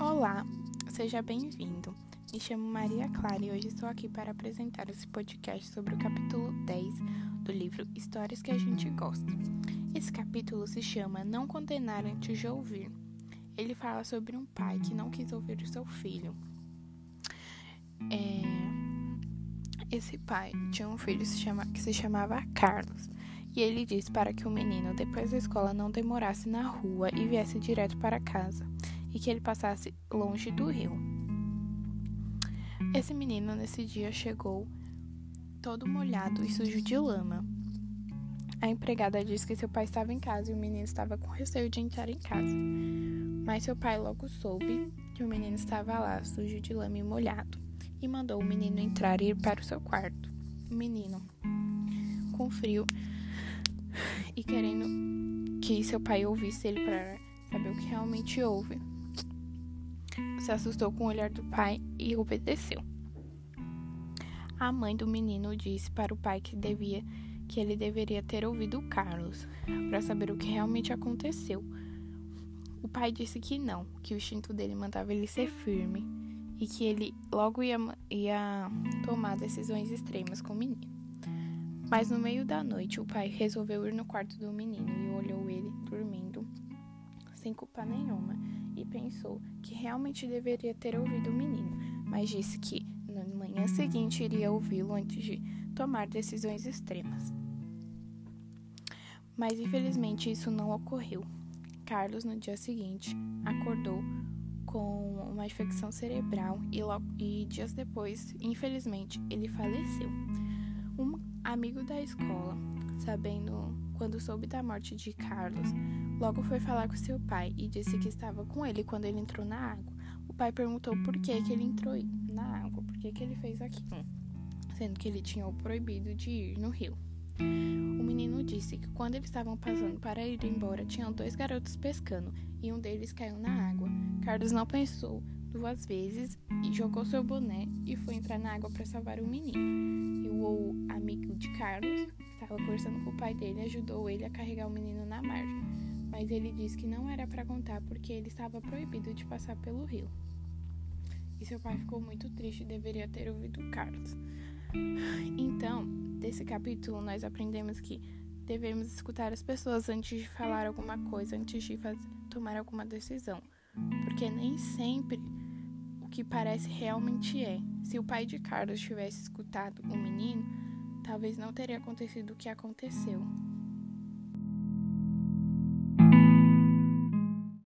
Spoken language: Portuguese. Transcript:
Olá, seja bem-vindo. Me chamo Maria Clara e hoje estou aqui para apresentar esse podcast sobre o capítulo 10 do livro Histórias que a gente gosta. Esse capítulo se chama Não Condenar Antes de Ouvir. Ele fala sobre um pai que não quis ouvir o seu filho. É... Esse pai tinha um filho que se chamava Carlos. E ele disse para que o menino, depois da escola, não demorasse na rua e viesse direto para casa, e que ele passasse longe do rio. Esse menino, nesse dia, chegou todo molhado e sujo de lama. A empregada disse que seu pai estava em casa e o menino estava com receio de entrar em casa. Mas seu pai logo soube que o menino estava lá, sujo de lama e molhado, e mandou o menino entrar e ir para o seu quarto. O menino, com frio, e querendo que seu pai ouvisse ele para saber o que realmente houve. Se assustou com o olhar do pai e obedeceu. A mãe do menino disse para o pai que devia que ele deveria ter ouvido Carlos para saber o que realmente aconteceu. O pai disse que não, que o instinto dele mandava ele ser firme e que ele logo ia, ia tomar decisões extremas com o menino. Mas no meio da noite, o pai resolveu ir no quarto do menino e olhou ele dormindo, sem culpa nenhuma, e pensou que realmente deveria ter ouvido o menino, mas disse que na manhã seguinte iria ouvi-lo antes de tomar decisões extremas. Mas infelizmente isso não ocorreu. Carlos, no dia seguinte, acordou com uma infecção cerebral e, logo, e dias depois, infelizmente, ele faleceu. Um amigo da escola, sabendo quando soube da morte de Carlos, logo foi falar com seu pai e disse que estava com ele quando ele entrou na água. O pai perguntou por que, que ele entrou na água, por que, que ele fez aquilo, sendo que ele tinha o proibido de ir no rio. O menino disse que quando eles estavam passando para ir embora, tinham dois garotos pescando e um deles caiu na água. Carlos não pensou duas vezes e jogou seu boné e foi entrar na água para salvar o menino. E o amigo de Carlos, estava conversando com o pai dele, ajudou ele a carregar o menino na margem. Mas ele disse que não era para contar porque ele estava proibido de passar pelo rio. E seu pai ficou muito triste e deveria ter ouvido Carlos. Então, desse capítulo, nós aprendemos que devemos escutar as pessoas antes de falar alguma coisa, antes de fazer, tomar alguma decisão. Porque nem sempre que parece realmente é. Se o pai de Carlos tivesse escutado o menino, talvez não teria acontecido o que aconteceu.